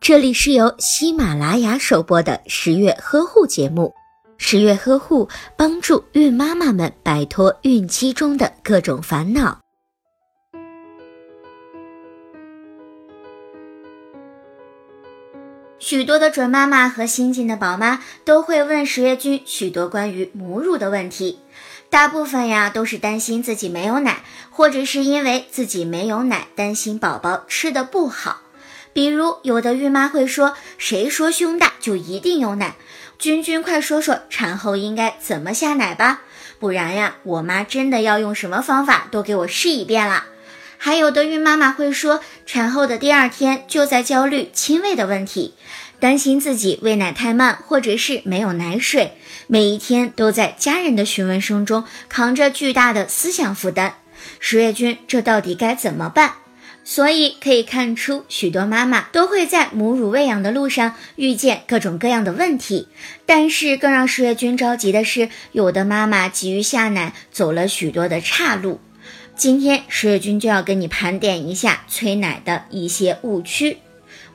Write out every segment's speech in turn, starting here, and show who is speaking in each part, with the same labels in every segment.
Speaker 1: 这里是由喜马拉雅首播的十月呵护节目。十月呵护帮助孕妈妈们摆脱孕期中的各种烦恼。
Speaker 2: 许多的准妈妈和新晋的宝妈都会问十月君许多关于母乳的问题，大部分呀都是担心自己没有奶，或者是因为自己没有奶，担心宝宝吃的不好。比如有的孕妈会说：“谁说胸大就一定有奶？”君君快说说产后应该怎么下奶吧，不然呀，我妈真的要用什么方法都给我试一遍了。还有的孕妈妈会说，产后的第二天就在焦虑亲喂的问题，担心自己喂奶太慢，或者是没有奶水，每一天都在家人的询问声中扛着巨大的思想负担。十月君，这到底该怎么办？所以可以看出，许多妈妈都会在母乳喂养的路上遇见各种各样的问题。但是更让十月君着急的是，有的妈妈急于下奶，走了许多的岔路。今天十月君就要跟你盘点一下催奶的一些误区。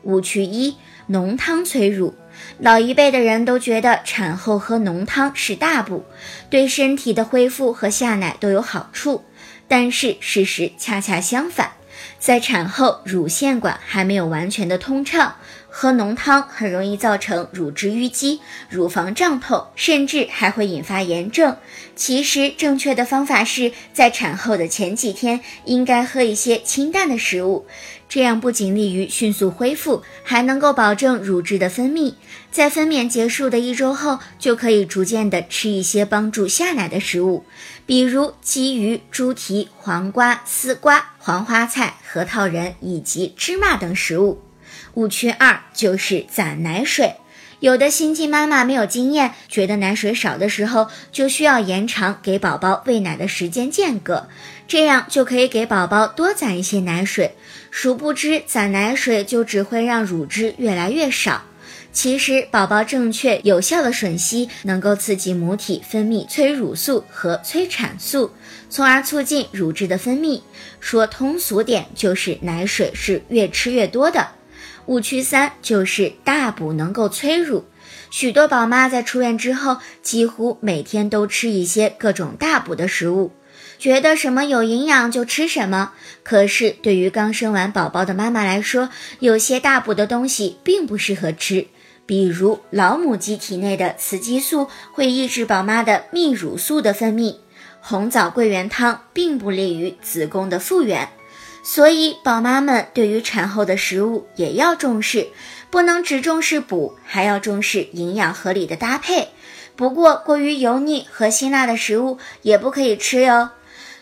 Speaker 2: 误区一：浓汤催乳。老一辈的人都觉得产后喝浓汤是大补，对身体的恢复和下奶都有好处。但是事实恰恰相反。在产后，乳腺管还没有完全的通畅，喝浓汤很容易造成乳汁淤积、乳房胀痛，甚至还会引发炎症。其实，正确的方法是在产后的前几天应该喝一些清淡的食物，这样不仅利于迅速恢复，还能够保证乳汁的分泌。在分娩结束的一周后，就可以逐渐的吃一些帮助下奶的食物，比如鲫鱼、猪蹄、黄瓜、丝瓜、黄花菜。核桃仁以及芝麻等食物。误区二就是攒奶水。有的新晋妈妈没有经验，觉得奶水少的时候就需要延长给宝宝喂奶的时间间隔，这样就可以给宝宝多攒一些奶水。殊不知，攒奶水就只会让乳汁越来越少。其实，宝宝正确有效的吮吸能够刺激母体分泌催乳素和催产素，从而促进乳汁的分泌。说通俗点，就是奶水是越吃越多的。误区三就是大补能够催乳。许多宝妈在出院之后，几乎每天都吃一些各种大补的食物，觉得什么有营养就吃什么。可是，对于刚生完宝宝的妈妈来说，有些大补的东西并不适合吃。比如老母鸡体内的雌激素会抑制宝妈的泌乳素的分泌，红枣桂圆汤并不利于子宫的复原，所以宝妈们对于产后的食物也要重视，不能只重视补，还要重视营养合理的搭配。不过过于油腻和辛辣的食物也不可以吃哟。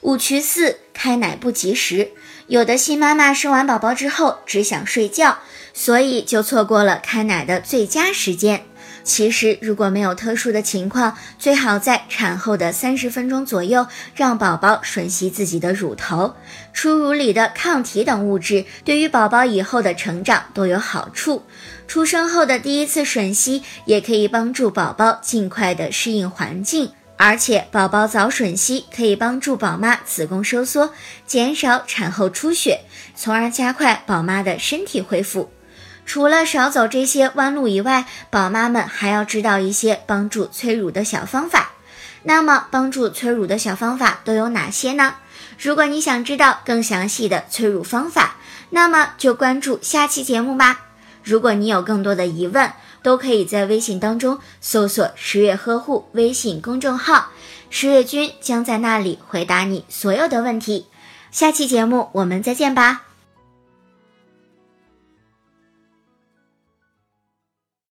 Speaker 2: 误区四：开奶不及时。有的新妈妈生完宝宝之后只想睡觉，所以就错过了开奶的最佳时间。其实，如果没有特殊的情况，最好在产后的三十分钟左右让宝宝吮吸自己的乳头，初乳里的抗体等物质对于宝宝以后的成长都有好处。出生后的第一次吮吸也可以帮助宝宝尽快的适应环境。而且，宝宝早吮吸可以帮助宝妈子宫收缩，减少产后出血，从而加快宝妈的身体恢复。除了少走这些弯路以外，宝妈们还要知道一些帮助催乳的小方法。那么，帮助催乳的小方法都有哪些呢？如果你想知道更详细的催乳方法，那么就关注下期节目吧。如果你有更多的疑问，都可以在微信当中搜索“十月呵护”微信公众号，十月君将在那里回答你所有的问题。下期节目我们再见吧。